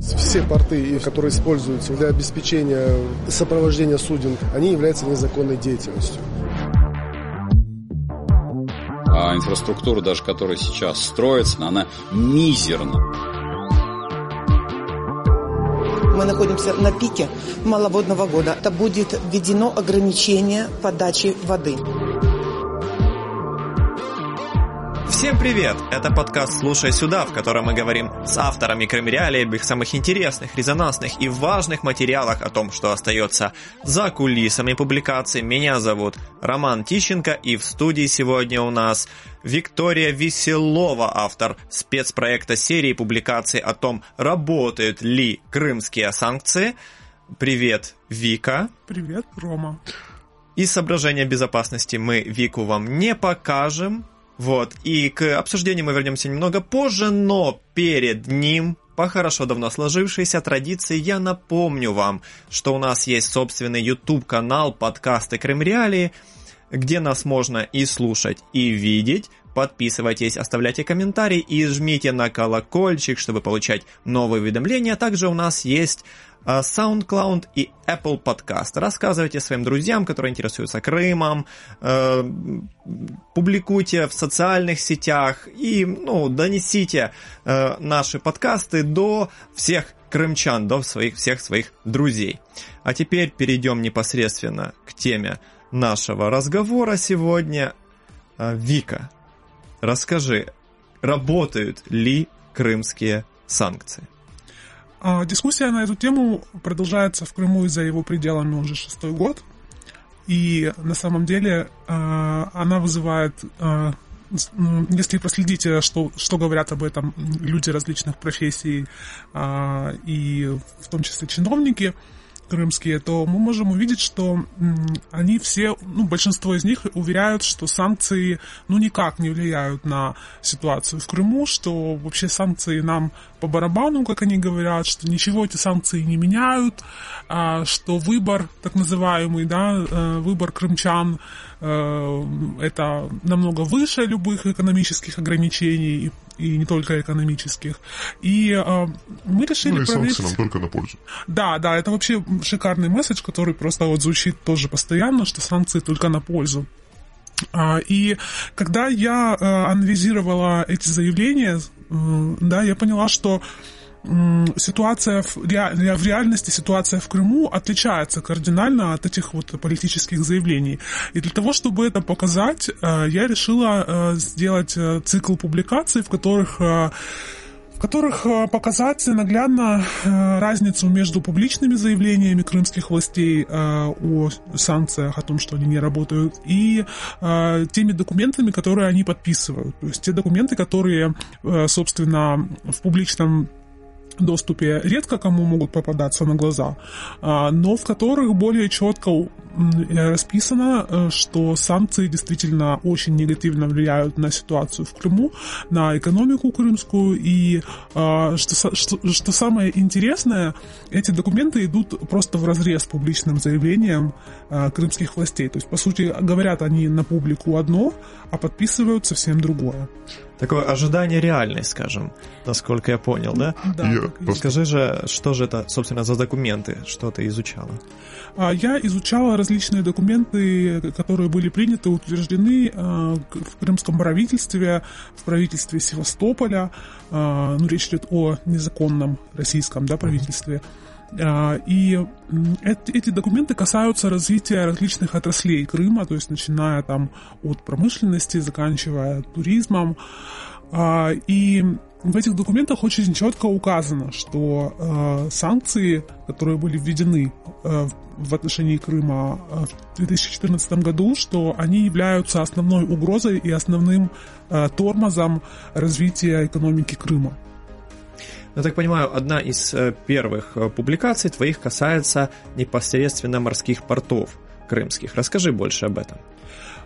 Все порты, которые используются для обеспечения сопровождения суден, они являются незаконной деятельностью. А инфраструктура, даже которая сейчас строится, она мизерна. Мы находимся на пике маловодного года. Это будет введено ограничение подачи воды. Всем привет! Это подкаст «Слушай сюда», в котором мы говорим с авторами Крымреалии об их самых интересных, резонансных и важных материалах о том, что остается за кулисами публикаций. Меня зовут Роман Тищенко, и в студии сегодня у нас Виктория Веселова, автор спецпроекта серии публикаций о том, работают ли крымские санкции. Привет, Вика. Привет, Рома. Из соображения безопасности мы Вику вам не покажем, вот, и к обсуждению мы вернемся немного позже, но перед ним по хорошо давно сложившейся традиции я напомню вам, что у нас есть собственный YouTube-канал подкасты Крым Реалии, где нас можно и слушать, и видеть. Подписывайтесь, оставляйте комментарии и жмите на колокольчик, чтобы получать новые уведомления. Также у нас есть SoundCloud и Apple Podcast. Рассказывайте своим друзьям, которые интересуются Крымом, э, публикуйте в социальных сетях и ну, донесите э, наши подкасты до всех крымчан, до своих, всех своих друзей. А теперь перейдем непосредственно к теме нашего разговора сегодня. Э, Вика, расскажи, работают ли крымские санкции? А, дискуссия на эту тему продолжается в Крыму и за его пределами уже шестой год. И на самом деле а, она вызывает а, если проследить, что, что говорят об этом люди различных профессий, и в том числе чиновники, крымские, то мы можем увидеть, что они все, ну, большинство из них уверяют, что санкции, ну, никак не влияют на ситуацию в Крыму, что вообще санкции нам по барабану, как они говорят, что ничего эти санкции не меняют, а, что выбор, так называемый, да, э, выбор крымчан, э, это намного выше любых экономических ограничений и не только экономических. И э, мы решили ну и провести... санкции нам только на пользу. Да, да, это вообще шикарный месседж, который просто вот звучит тоже постоянно, что санкции только на пользу. А, и когда я э, анализировала эти заявления, да, я поняла, что ситуация в, ре, в реальности, ситуация в Крыму отличается кардинально от этих вот политических заявлений. И для того, чтобы это показать, э, я решила э, сделать э, цикл публикаций, в которых в которых показать наглядно разницу между публичными заявлениями крымских властей о санкциях, о том, что они не работают, и теми документами, которые они подписывают. То есть те документы, которые, собственно, в публичном доступе редко кому могут попадаться на глаза, а, но в которых более четко расписано, э, что санкции действительно очень негативно влияют на ситуацию в Крыму, на экономику крымскую, и а, что, что, что самое интересное, эти документы идут просто в разрез с публичным заявлением крымских властей. То есть, по сути, говорят они на публику одно, а подписывают совсем другое. Такое ожидание реальность, скажем, насколько я понял, да? Да. Я... Скажи же, что же это, собственно, за документы, что ты изучала? А, я изучала различные документы, которые были приняты, утверждены а, в крымском правительстве, в правительстве Севастополя. А, ну, речь идет о незаконном российском да, правительстве. И эти документы касаются развития различных отраслей Крыма, то есть начиная там от промышленности, заканчивая туризмом. И в этих документах очень четко указано, что э, санкции, которые были введены э, в отношении Крыма э, в 2014 году, что они являются основной угрозой и основным э, тормозом развития экономики Крыма. Я так понимаю, одна из э, первых э, публикаций твоих касается непосредственно морских портов крымских. Расскажи больше об этом.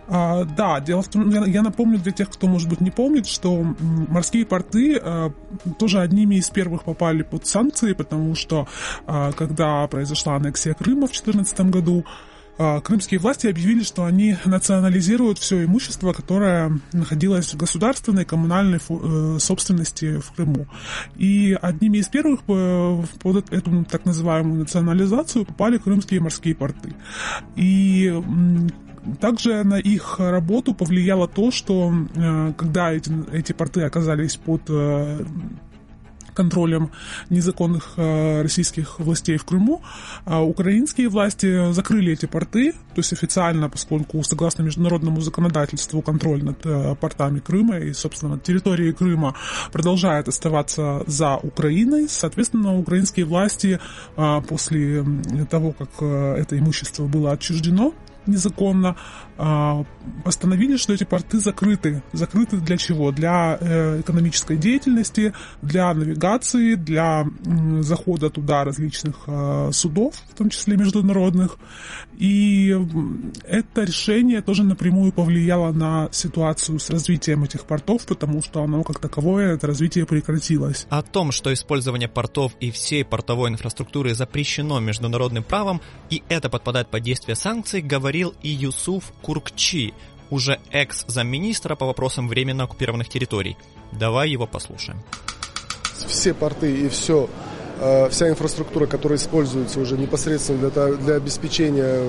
А, да, дело в том, я, я напомню для тех, кто, может быть, не помнит, что морские порты а, тоже одними из первых попали под санкции, потому что а, когда произошла аннексия Крыма в 2014 году, а, крымские власти объявили, что они национализируют все имущество, которое находилось в государственной коммунальной э, собственности в Крыму. И одними из первых э, под эту так называемую национализацию попали крымские морские порты. И также на их работу повлияло то, что э, когда эти, эти порты оказались под контролем незаконных э, российских властей в Крыму, а украинские власти закрыли эти порты, то есть официально, поскольку согласно международному законодательству контроль над э, портами Крыма и, собственно, территорией Крыма продолжает оставаться за Украиной. Соответственно, украинские власти э, после того, как это имущество было отчуждено незаконно, а, постановили, что эти порты закрыты. Закрыты для чего? Для э, экономической деятельности, для навигации, для захода туда различных а, судов, в том числе международных. И это решение тоже напрямую повлияло на ситуацию с развитием этих портов, потому что оно как таковое, это развитие прекратилось. О том, что использование портов и всей портовой инфраструктуры запрещено международным правом, и это подпадает под действие санкций, говорил и Юсуф Куркчи, уже экс-замминистра по вопросам временно оккупированных территорий. Давай его послушаем. Все порты и все, э, вся инфраструктура, которая используется уже непосредственно для, для обеспечения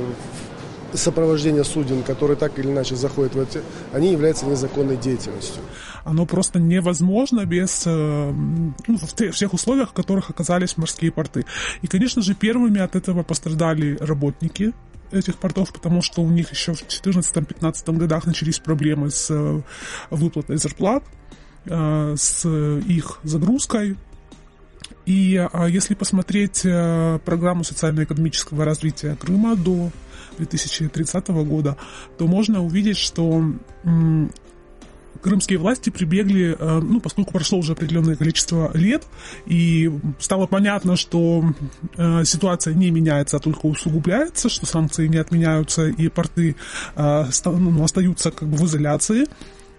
сопровождения суден, которые так или иначе заходят в эти, они являются незаконной деятельностью. Оно просто невозможно без э, ну, в всех условиях, в которых оказались морские порты. И, конечно же, первыми от этого пострадали работники этих портов, потому что у них еще в 2014-2015 годах начались проблемы с э, выплатой зарплат, э, с их загрузкой. И а, если посмотреть э, программу социально-экономического развития Крыма до 2030 года, то можно увидеть, что крымские власти прибегли, э, ну, поскольку прошло уже определенное количество лет, и стало понятно, что э, ситуация не меняется, а только усугубляется, что санкции не отменяются, и порты э, ну, остаются как бы в изоляции,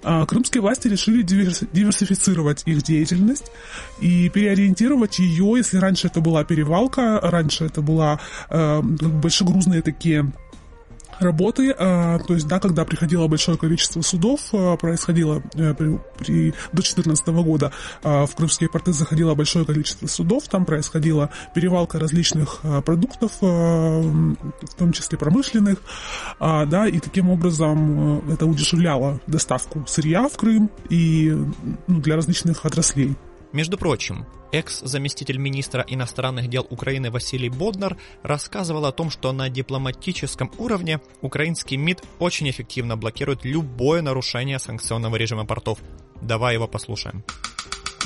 а крымские власти решили диверсифицировать их деятельность и переориентировать ее, если раньше это была перевалка, раньше это была большегрузные такие работы, а, то есть, да, когда приходило большое количество судов, а, происходило э, при, при, до 2014 года а, в крымские порты заходило большое количество судов, там происходила перевалка различных продуктов, в том числе промышленных, да, и таким образом э, это удешевляло доставку сырья в Крым и ну, для различных отраслей. Между прочим, экс-заместитель министра иностранных дел Украины Василий Боднар рассказывал о том, что на дипломатическом уровне украинский МИД очень эффективно блокирует любое нарушение санкционного режима портов. Давай его послушаем.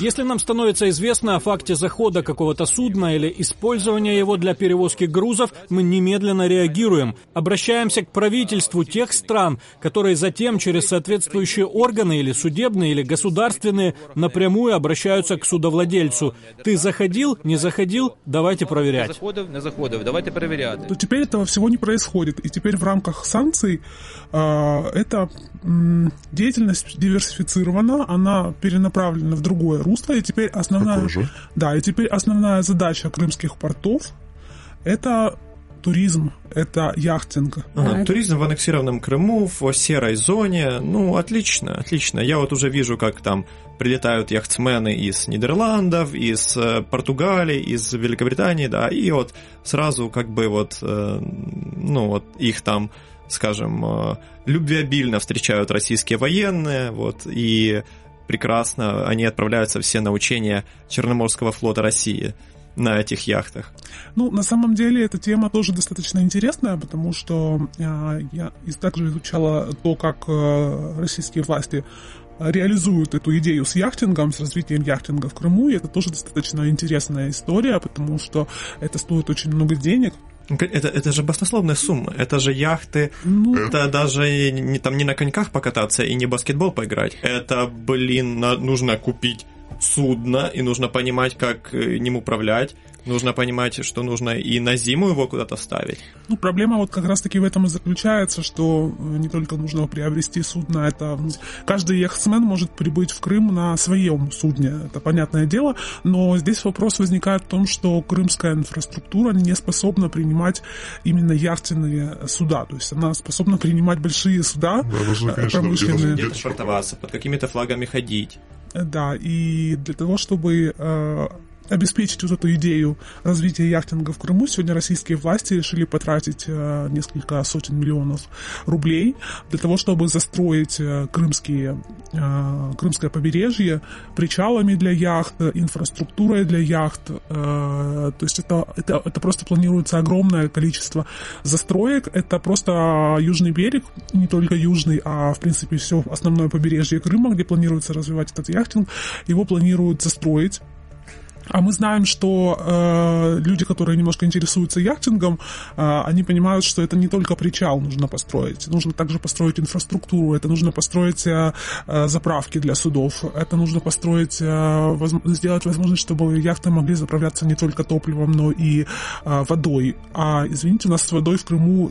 Если нам становится известно о факте захода какого-то судна или использования его для перевозки грузов, мы немедленно реагируем, обращаемся к правительству тех стран, которые затем через соответствующие органы или судебные, или государственные напрямую обращаются к судовладельцу. Ты заходил, не заходил, давайте проверять. Не заходив, не заходив, давайте проверять. То теперь этого всего не происходит. И теперь в рамках санкций э, эта э, деятельность диверсифицирована, она перенаправлена в другое русло и теперь основная... Да, и теперь основная задача крымских портов — это туризм, это яхтинг. Ага, туризм в аннексированном Крыму, в серой зоне. Ну, отлично, отлично. Я вот уже вижу, как там прилетают яхтсмены из Нидерландов, из э, Португалии, из Великобритании, да, и вот сразу как бы вот, э, ну, вот их там скажем, э, любвеобильно встречают российские военные, вот, и прекрасно, они отправляются все на учения Черноморского флота России на этих яхтах. Ну, на самом деле, эта тема тоже достаточно интересная, потому что э, я также изучала то, как э, российские власти реализуют эту идею с яхтингом, с развитием яхтинга в Крыму, и это тоже достаточно интересная история, потому что это стоит очень много денег, это, это же баснословная сумма. Это же яхты. Ну, это даже не, там не на коньках покататься и не баскетбол поиграть. Это, блин, на, нужно купить судно, и нужно понимать, как э, ним управлять, нужно понимать, что нужно и на зиму его куда-то ставить. Ну, проблема вот как раз-таки в этом и заключается, что э, не только нужно приобрести судно, это каждый яхтсмен может прибыть в Крым на своем судне, это понятное дело, но здесь вопрос возникает в том, что крымская инфраструктура не способна принимать именно яхтенные суда, то есть она способна принимать большие суда Да, нужно, конечно, промышленные. где-то Где-то швартоваться, под какими-то флагами ходить. Да, и для того, чтобы э, обеспечить вот эту идею развития яхтинга в Крыму, сегодня российские власти решили потратить э, несколько сотен миллионов рублей для того, чтобы застроить э, крымские, э, крымское побережье причалами для яхт, э, инфраструктурой для яхт. Э, то есть это, это, это просто планируется огромное количество застроек. Это просто южный берег, не только южный, а в принципе все основное побережье Крыма, где планируется развивать этот яхтинг, его планируют застроить. А мы знаем, что э, люди, которые немножко интересуются яхтингом, э, они понимают, что это не только причал нужно построить, нужно также построить инфраструктуру, это нужно построить э, э, заправки для судов, это нужно построить, э, возм- сделать возможность, чтобы яхты могли заправляться не только топливом, но и э, водой. А извините, у нас с водой в Крыму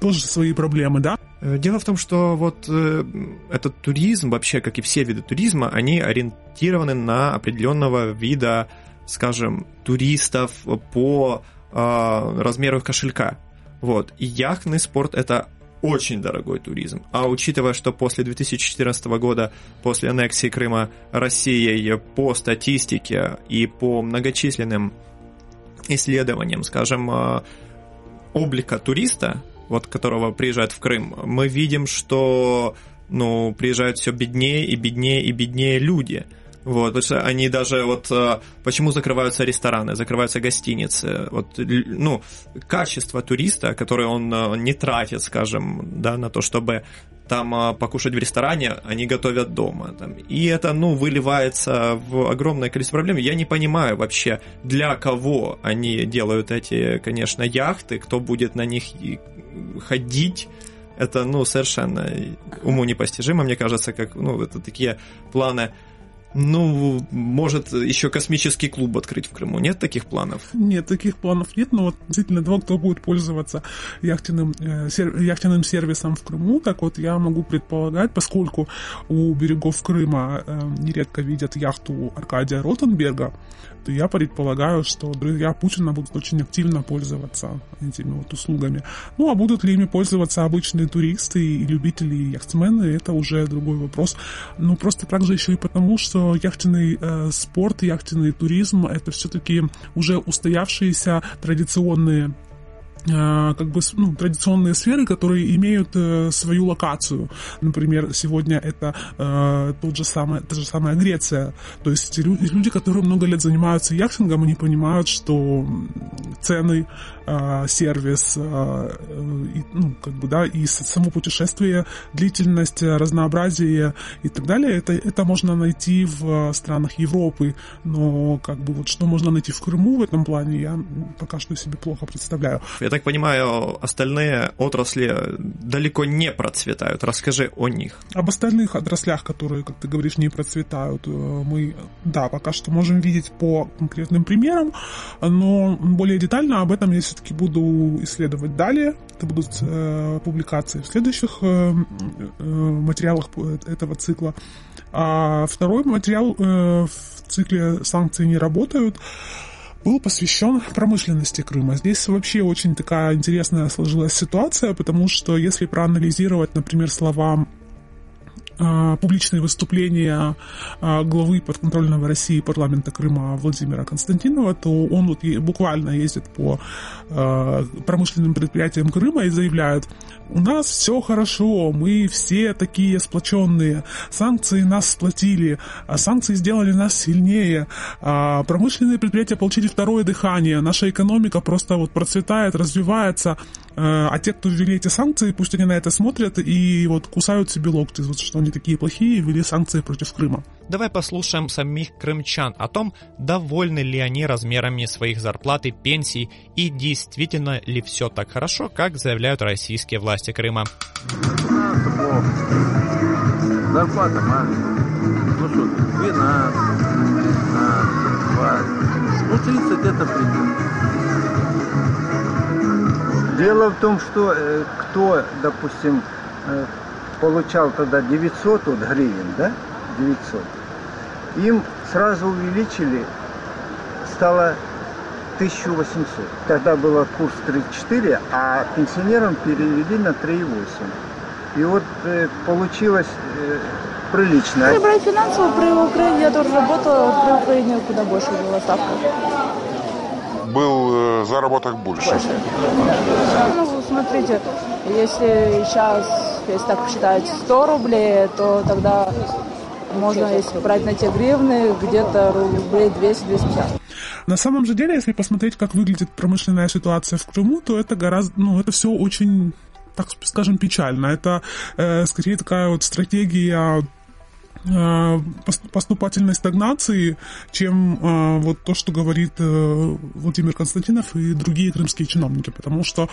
тоже свои проблемы, да? Э, Дело в том, что вот э, этот туризм, вообще, как и все виды туризма, они ориентированы на определенного вида, скажем, туристов по э, размеру их кошелька. Вот. И яхтный спорт это очень дорогой туризм. А учитывая, что после 2014 года, после аннексии Крыма Россией по статистике и по многочисленным исследованиям, скажем, э, облика туриста, вот которого приезжает в Крым, мы видим, что ну, приезжают все беднее и беднее и беднее люди. Вот, потому что они даже вот э, почему закрываются рестораны, закрываются гостиницы. Вот, ну, качество туриста, которое он э, не тратит, скажем, да, на то, чтобы там э, покушать в ресторане, они готовят дома. Там. И это, ну, выливается в огромное количество проблем. Я не понимаю вообще, для кого они делают эти, конечно, яхты, кто будет на них ходить. Это, ну, совершенно уму непостижимо, мне кажется, как, ну, это такие планы ну, может, еще космический клуб открыть в Крыму. Нет таких планов? Нет, таких планов нет, но вот действительно того, кто будет пользоваться яхтенным, э, яхтенным сервисом в Крыму, так вот я могу предполагать, поскольку у берегов Крыма э, нередко видят яхту Аркадия Ротенберга, то я предполагаю, что друзья Путина будут очень активно пользоваться этими вот услугами. Ну, а будут ли ими пользоваться обычные туристы и любители и яхтсмены, это уже другой вопрос. Ну, просто также еще и потому, что яхтенный э, спорт, яхтенный туризм это все-таки уже устоявшиеся традиционные как бы ну, традиционные сферы, которые имеют э, свою локацию. Например, сегодня это э, тот же самый, та же самая Греция. То есть лю- люди, которые много лет занимаются яхтингом, они понимают, что цены, э, сервис, э, э, и, ну, как бы, да, и само путешествие, длительность, э, разнообразие и так далее, это, это можно найти в странах Европы, но как бы вот что можно найти в Крыму в этом плане, я пока что себе плохо представляю. Я так понимаю, остальные отрасли далеко не процветают. Расскажи о них. Об остальных отраслях, которые, как ты говоришь, не процветают, э, мы, да, пока что можем видеть по конкретным примерам, но более детально об этом я все-таки буду исследовать далее. Это будут э, публикации в следующих э, э, материалах по- этого цикла. А второй материал э, в цикле «Санкции не работают» был посвящен промышленности Крыма. Здесь вообще очень такая интересная сложилась ситуация, потому что если проанализировать, например, слова публичные выступления а, главы подконтрольного России парламента Крыма Владимира Константинова, то он вот буквально ездит по а, промышленным предприятиям Крыма и заявляет, у нас все хорошо, мы все такие сплоченные, санкции нас сплотили, а санкции сделали нас сильнее, а промышленные предприятия получили второе дыхание, наша экономика просто вот процветает, развивается, а те, кто ввели эти санкции, пусть они на это смотрят и вот кусают себе локти, вот что они такие плохие и ввели санкции против Крыма. Давай послушаем самих крымчан о том, довольны ли они размерами своих зарплат и пенсий, и действительно ли все так хорошо, как заявляют российские власти Крыма. Зарплата маленькая. Ну что, 12, 15, 20. Ну, 30 это предел. Дело в том, что э, кто, допустим, э, получал тогда 900 вот, гривен, да, 900, им сразу увеличили, стало 1800. Тогда был курс 3,4, а пенсионерам перевели на 3,8. И вот э, получилось э, прилично. Если брать финансово, при Украине я тоже работала, при Украине куда больше была ставка. Был э, заработок больше. Ну, смотрите, если сейчас, если так посчитать, 100 рублей, то тогда можно, если брать на те гривны, где-то рублей 200-250. На самом же деле, если посмотреть, как выглядит промышленная ситуация в Крыму, то это гораздо, ну, это все очень так скажем, печально. Это э, скорее такая вот стратегия поступательной стагнации, чем э, вот то, что говорит э, Владимир Константинов и другие крымские чиновники. Потому что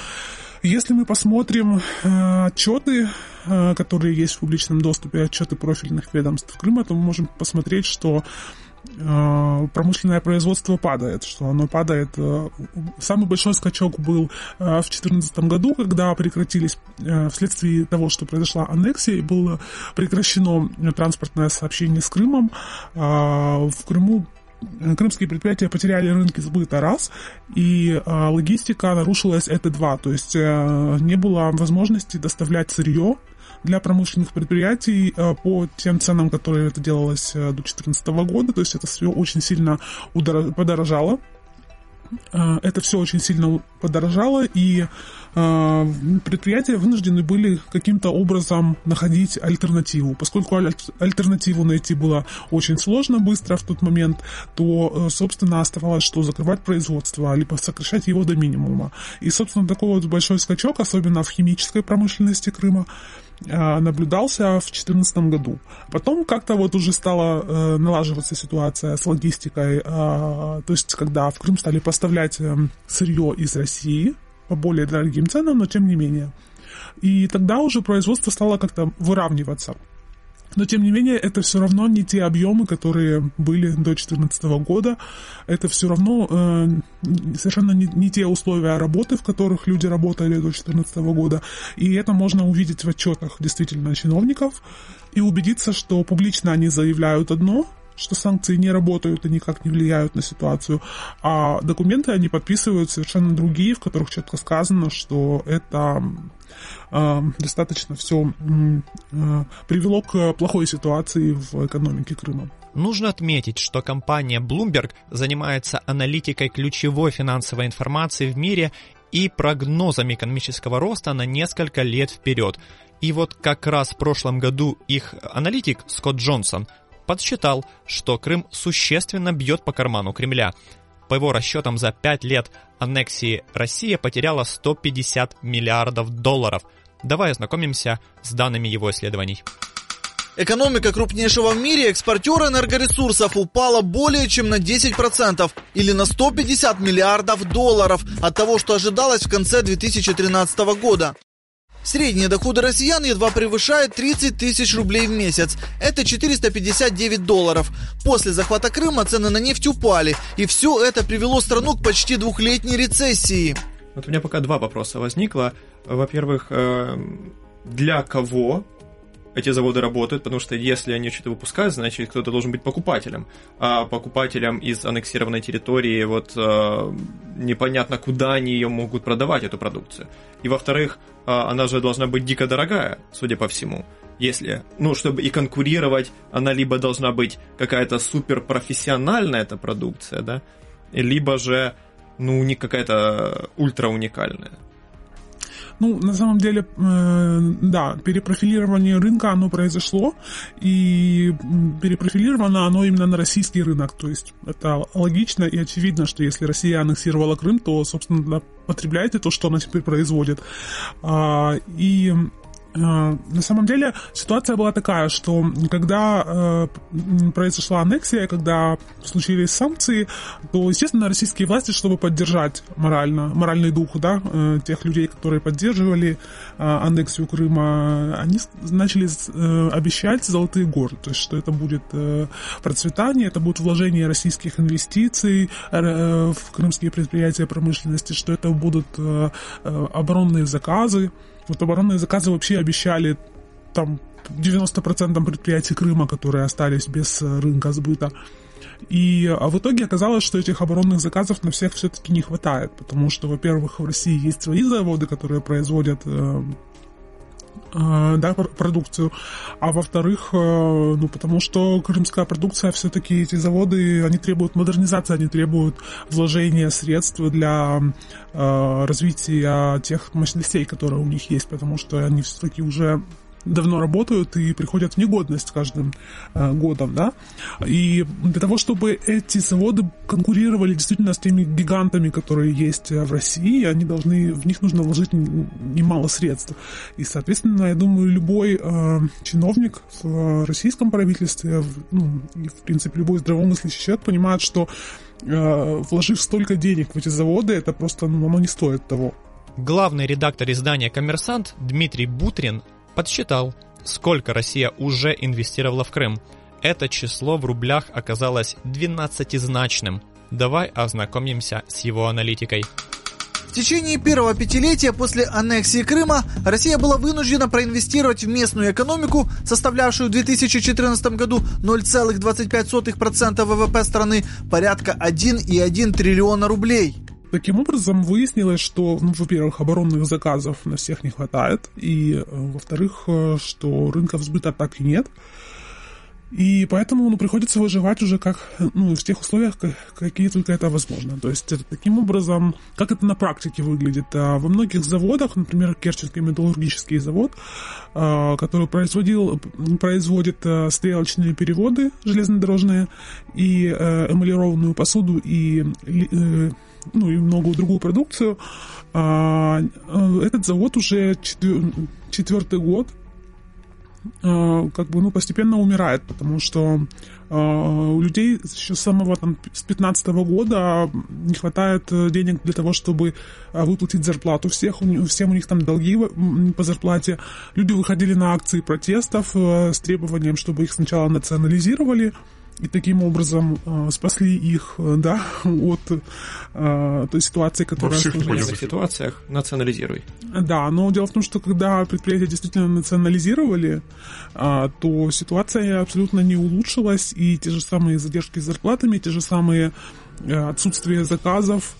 если мы посмотрим э, отчеты, э, которые есть в публичном доступе, отчеты профильных ведомств Крыма, то мы можем посмотреть, что Э, промышленное производство падает, что оно падает. Э, самый большой скачок был э, в 2014 году, когда прекратились вследствие того, что произошла аннексия, и было прекращено транспортное сообщение с Крымом. В Крыму крымские предприятия потеряли рынки сбыта раз, и логистика нарушилась это два, то есть не было возможности доставлять сырье для промышленных предприятий э, по тем ценам, которые это делалось э, до 2014 года. То есть это все очень сильно подорожало. Э, это все очень сильно подорожало, и предприятия вынуждены были каким-то образом находить альтернативу. Поскольку альтернативу найти было очень сложно быстро в тот момент, то, собственно, оставалось, что закрывать производство, либо сокращать его до минимума. И, собственно, такой вот большой скачок, особенно в химической промышленности Крыма, наблюдался в 2014 году. Потом как-то вот уже стала э, налаживаться ситуация с логистикой, а, то есть когда в Крым стали поставлять эм, сырье из России по более дорогим ценам, но тем не менее. И тогда уже производство стало как-то выравниваться. Но, тем не менее, это все равно не те объемы, которые были до 2014 года. Это все равно э, совершенно не, не те условия работы, в которых люди работали до 2014 года. И это можно увидеть в отчетах действительно чиновников и убедиться, что публично они заявляют одно, что санкции не работают и никак не влияют на ситуацию, а документы они подписывают совершенно другие, в которых четко сказано, что это достаточно все э, привело к плохой ситуации в экономике Крыма. Нужно отметить, что компания Bloomberg занимается аналитикой ключевой финансовой информации в мире и прогнозами экономического роста на несколько лет вперед. И вот как раз в прошлом году их аналитик Скотт Джонсон подсчитал, что Крым существенно бьет по карману Кремля. По его расчетам, за 5 лет аннексии Россия потеряла 150 миллиардов долларов. Давай ознакомимся с данными его исследований. Экономика крупнейшего в мире экспортера энергоресурсов упала более чем на 10% или на 150 миллиардов долларов от того, что ожидалось в конце 2013 года. Средние доходы россиян едва превышают 30 тысяч рублей в месяц. Это 459 долларов. После захвата Крыма цены на нефть упали, и все это привело страну к почти двухлетней рецессии. Вот у меня пока два вопроса возникло. Во-первых, э, для кого эти заводы работают, потому что если они что-то выпускают, значит кто-то должен быть покупателем. А покупателям из аннексированной территории вот э, непонятно, куда они ее могут продавать, эту продукцию. И во-вторых, э, она же должна быть дико дорогая, судя по всему. Если, ну, чтобы и конкурировать, она либо должна быть какая-то супер профессиональная эта продукция, да, либо же, ну, не какая-то ультра уникальная. Ну, на самом деле, э, да, перепрофилирование рынка, оно произошло, и перепрофилировано оно именно на российский рынок, то есть это логично и очевидно, что если Россия аннексировала Крым, то, собственно, потребляете то, что она теперь производит. А, и на самом деле ситуация была такая, что когда э, произошла аннексия, когда случились санкции, то, естественно, российские власти, чтобы поддержать морально, моральный дух да, э, тех людей, которые поддерживали э, аннексию Крыма, они начали э, обещать золотые горы, то есть что это будет э, процветание, это будет вложение российских инвестиций э, в крымские предприятия промышленности, что это будут э, э, оборонные заказы. Вот оборонные заказы вообще обещали там 90% предприятий Крыма, которые остались без э, рынка сбыта. И а в итоге оказалось, что этих оборонных заказов на всех все-таки не хватает, потому что, во-первых, в России есть свои заводы, которые производят э, да, продукцию, а во-вторых, э, ну, потому что крымская продукция, все-таки эти заводы, они требуют модернизации, они требуют вложения средств для э, развития тех мощностей, которые у них есть, потому что они все-таки уже давно работают и приходят в негодность каждым э, годом, да. И для того, чтобы эти заводы конкурировали действительно с теми гигантами, которые есть в России, они должны, в них нужно вложить немало средств. И, соответственно, я думаю, любой э, чиновник в российском правительстве, ну, и, в принципе, любой здравомыслящий человек понимает, что э, вложив столько денег в эти заводы, это просто, ну, оно не стоит того. Главный редактор издания «Коммерсант» Дмитрий Бутрин подсчитал, сколько Россия уже инвестировала в Крым. Это число в рублях оказалось 12-значным. Давай ознакомимся с его аналитикой. В течение первого пятилетия после аннексии Крыма Россия была вынуждена проинвестировать в местную экономику, составлявшую в 2014 году 0,25% ВВП страны, порядка 1,1 триллиона рублей. Таким образом, выяснилось, что, ну, во-первых, оборонных заказов на всех не хватает, и, э, во-вторых, э, что рынка сбыта так и нет. И поэтому ну, приходится выживать уже как, ну, в тех условиях, какие только это возможно. То есть таким образом, как это на практике выглядит. А во многих заводах, например, Керченский металлургический завод, а, который производил, производит стрелочные переводы железнодорожные и э, эмалированную посуду и э, ну и многую другую продукцию. А, э, этот завод уже четвертый год а, как бы, ну, постепенно умирает, потому что а, у людей еще с самого там, с 15 года не хватает э, денег для того, чтобы выплатить зарплату всех, всем у них там долги по зарплате. Люди выходили на акции протестов э, с требованием, чтобы их сначала национализировали, и таким образом э, спасли их, э, да, от э, той ситуации, которая... Во всех сложилась. ситуациях национализируй. Да, но дело в том, что когда предприятия действительно национализировали, э, то ситуация абсолютно не улучшилась, и те же самые задержки с зарплатами, те же самые э, отсутствие заказов,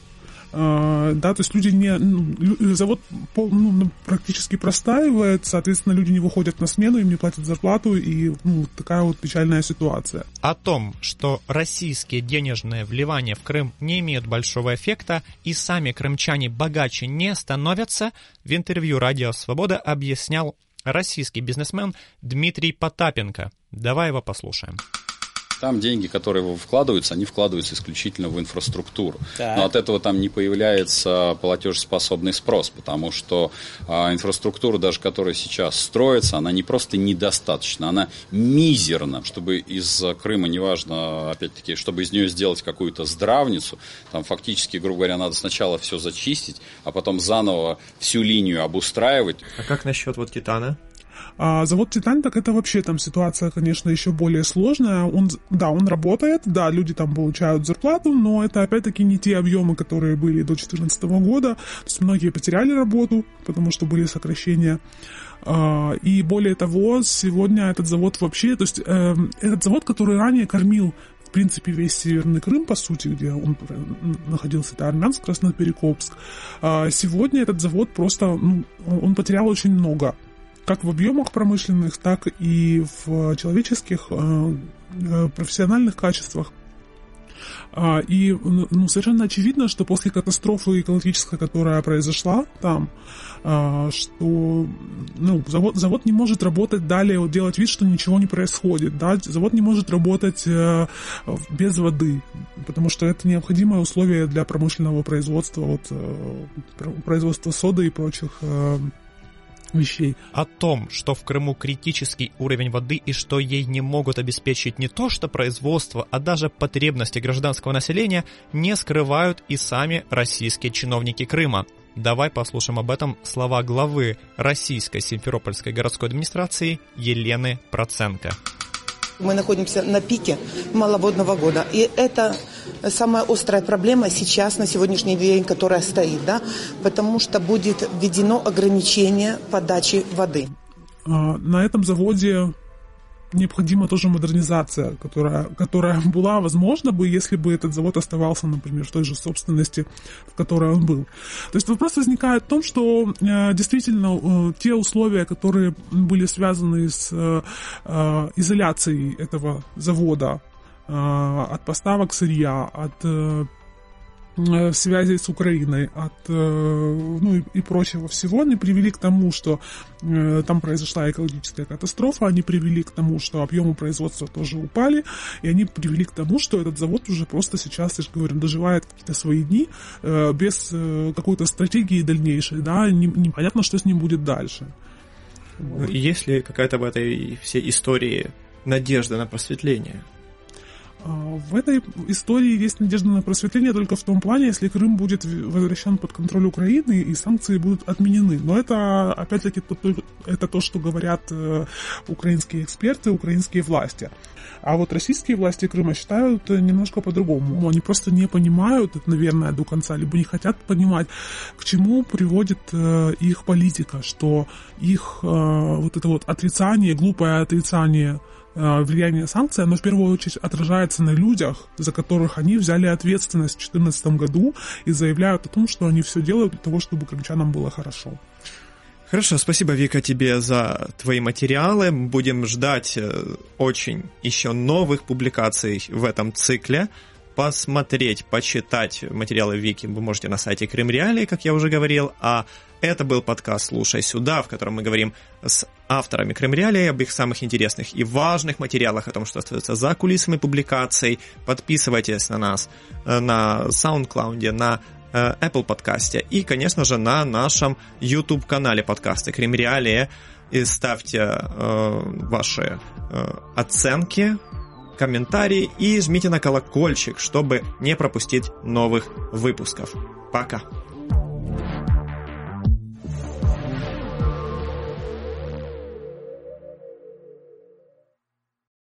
да, то есть люди не, ну, завод пол, ну, практически простаивает, соответственно, люди не выходят на смену, им не платят зарплату, и ну, такая вот печальная ситуация. О том, что российские денежные вливания в Крым не имеют большого эффекта, и сами крымчане богаче не становятся, в интервью «Радио Свобода» объяснял российский бизнесмен Дмитрий Потапенко. Давай его послушаем. Там деньги, которые вкладываются, они вкладываются исключительно в инфраструктуру. Так. Но от этого там не появляется платежеспособный спрос, потому что а, инфраструктура, даже которая сейчас строится, она не просто недостаточна, она мизерна. Чтобы из Крыма, неважно, опять-таки, чтобы из нее сделать какую-то здравницу, там фактически, грубо говоря, надо сначала все зачистить, а потом заново всю линию обустраивать. А как насчет вот Титана? А завод «Титан», так это вообще там ситуация, конечно, еще более сложная. Он, да, он работает, да, люди там получают зарплату, но это опять-таки не те объемы, которые были до 2014 года. То есть многие потеряли работу, потому что были сокращения. А, и более того, сегодня этот завод вообще, то есть э, этот завод, который ранее кормил в принципе, весь Северный Крым, по сути, где он находился, это Армянск, Красноперекопск. А сегодня этот завод просто, ну, он потерял очень много как в объемах промышленных, так и в человеческих э, э, профессиональных качествах. А, и ну, совершенно очевидно, что после катастрофы экологической, которая произошла там, а, что ну, завод, завод не может работать далее, делать вид, что ничего не происходит. Да? Завод не может работать э, без воды, потому что это необходимое условие для промышленного производства, вот, производства соды и прочих вещей. О том, что в Крыму критический уровень воды и что ей не могут обеспечить не то что производство, а даже потребности гражданского населения, не скрывают и сами российские чиновники Крыма. Давай послушаем об этом слова главы Российской Симферопольской городской администрации Елены Проценко. Мы находимся на пике маловодного года. И это самая острая проблема сейчас, на сегодняшний день, которая стоит, да, потому что будет введено ограничение подачи воды. А, на этом заводе необходима тоже модернизация, которая, которая была возможна бы, если бы этот завод оставался, например, в той же собственности, в которой он был. То есть вопрос возникает в том, что э, действительно э, те условия, которые были связаны с э, э изоляцией этого завода от поставок сырья, от э, Э, связи с Украиной от, э, ну и, и прочего всего, они привели к тому, что э, там произошла экологическая катастрофа, они привели к тому, что объемы производства тоже упали, и они привели к тому, что этот завод уже просто сейчас, я же говорю, доживает какие-то свои дни без какой-то стратегии дальнейшей, да, непонятно, что с ним будет дальше. Вот. Есть ли какая-то в этой всей истории надежда на просветление? А, в этой истории есть надежда на просветление только в том плане, если Крым будет возвращен под контроль Украины и санкции будут отменены. Но это, опять-таки, это то, что говорят э, украинские эксперты, украинские власти. А вот российские власти Крыма считают немножко по-другому. Они просто не понимают, наверное, до конца, либо не хотят понимать, к чему приводит э, их политика, что их э, вот это вот отрицание, глупое отрицание Э, влияние санкций, оно в первую очередь отражается на людях, за которых они взяли ответственность в 2014 году и заявляют о том, что они все делают для того, чтобы крымчанам было хорошо. Хорошо, спасибо, Вика, тебе за твои материалы. Будем ждать э, очень еще новых публикаций в этом цикле. Посмотреть, почитать материалы Вики вы можете на сайте Крым Реалии, как я уже говорил, а это был подкаст «Слушай сюда», в котором мы говорим с авторами Кремреалии об их самых интересных и важных материалах, о том, что остается за кулисами публикаций. Подписывайтесь на нас э, на SoundCloud, на э, Apple подкасте и, конечно же, на нашем YouTube-канале подкаста Кремреалия. И ставьте э, ваши э, оценки, комментарии и жмите на колокольчик, чтобы не пропустить новых выпусков. Пока!